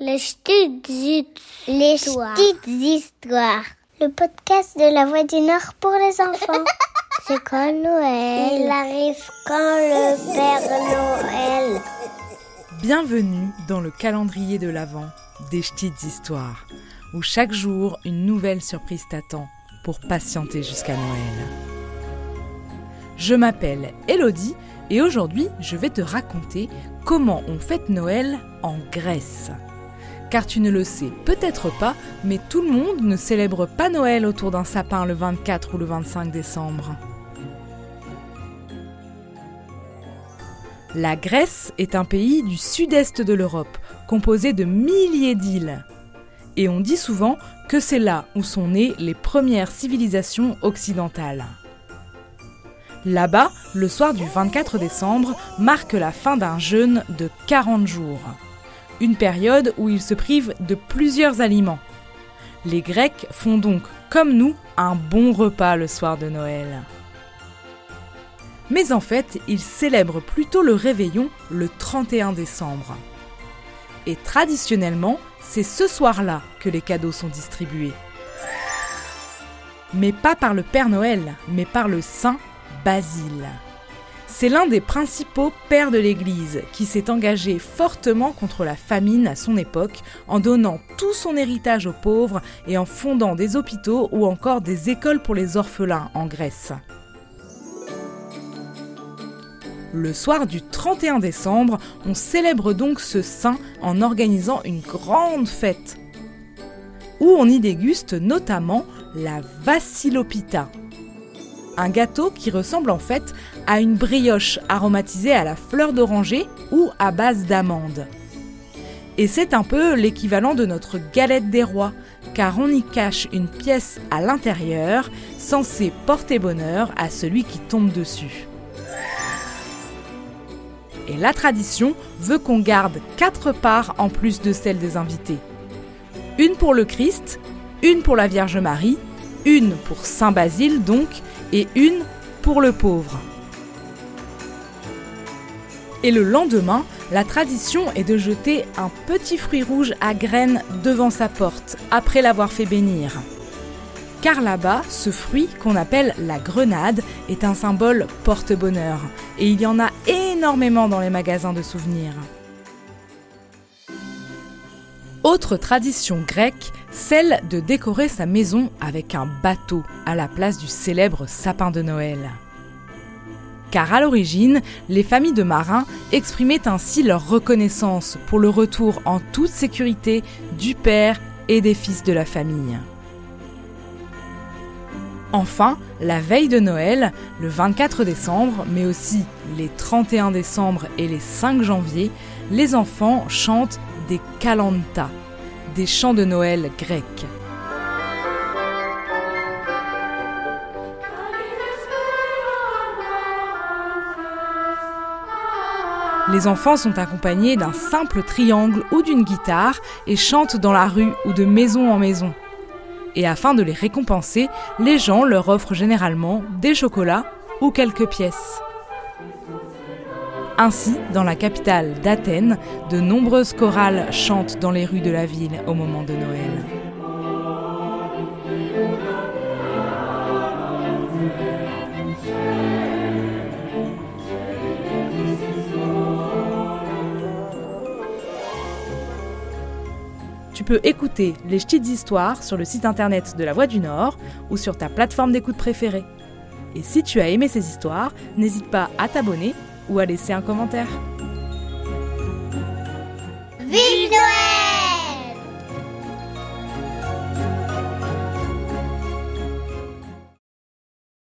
Les petites Les histoires. petites histoires. Le podcast de la Voix du Nord pour les enfants. C'est quand Noël Il arrive quand le Père Noël. Bienvenue dans le calendrier de l'Avent des petites histoires, où chaque jour une nouvelle surprise t'attend pour patienter jusqu'à Noël. Je m'appelle Elodie et aujourd'hui je vais te raconter comment on fête Noël en Grèce. Car tu ne le sais peut-être pas, mais tout le monde ne célèbre pas Noël autour d'un sapin le 24 ou le 25 décembre. La Grèce est un pays du sud-est de l'Europe, composé de milliers d'îles. Et on dit souvent que c'est là où sont nées les premières civilisations occidentales. Là-bas, le soir du 24 décembre marque la fin d'un jeûne de 40 jours. Une période où ils se privent de plusieurs aliments. Les Grecs font donc, comme nous, un bon repas le soir de Noël. Mais en fait, ils célèbrent plutôt le réveillon le 31 décembre. Et traditionnellement, c'est ce soir-là que les cadeaux sont distribués. Mais pas par le Père Noël, mais par le Saint Basile. C'est l'un des principaux pères de l'Église qui s'est engagé fortement contre la famine à son époque en donnant tout son héritage aux pauvres et en fondant des hôpitaux ou encore des écoles pour les orphelins en Grèce. Le soir du 31 décembre, on célèbre donc ce saint en organisant une grande fête, où on y déguste notamment la Vassilopita, un gâteau qui ressemble en fait à une brioche aromatisée à la fleur d'oranger ou à base d'amande. Et c'est un peu l'équivalent de notre galette des rois, car on y cache une pièce à l'intérieur censée porter bonheur à celui qui tombe dessus. Et la tradition veut qu'on garde quatre parts en plus de celles des invités. Une pour le Christ, une pour la Vierge Marie, une pour Saint Basile donc, et une pour le pauvre. Et le lendemain, la tradition est de jeter un petit fruit rouge à graines devant sa porte, après l'avoir fait bénir. Car là-bas, ce fruit, qu'on appelle la grenade, est un symbole porte-bonheur. Et il y en a énormément dans les magasins de souvenirs. Autre tradition grecque, celle de décorer sa maison avec un bateau à la place du célèbre sapin de Noël. Car à l'origine, les familles de marins exprimaient ainsi leur reconnaissance pour le retour en toute sécurité du père et des fils de la famille. Enfin, la veille de Noël, le 24 décembre, mais aussi les 31 décembre et les 5 janvier, les enfants chantent des kalantas, des chants de Noël grecs. Les enfants sont accompagnés d'un simple triangle ou d'une guitare et chantent dans la rue ou de maison en maison. Et afin de les récompenser, les gens leur offrent généralement des chocolats ou quelques pièces. Ainsi, dans la capitale d'Athènes, de nombreuses chorales chantent dans les rues de la ville au moment de Noël. Tu peux écouter les petites histoires sur le site internet de La Voix du Nord ou sur ta plateforme d'écoute préférée. Et si tu as aimé ces histoires, n'hésite pas à t'abonner ou à laisser un commentaire.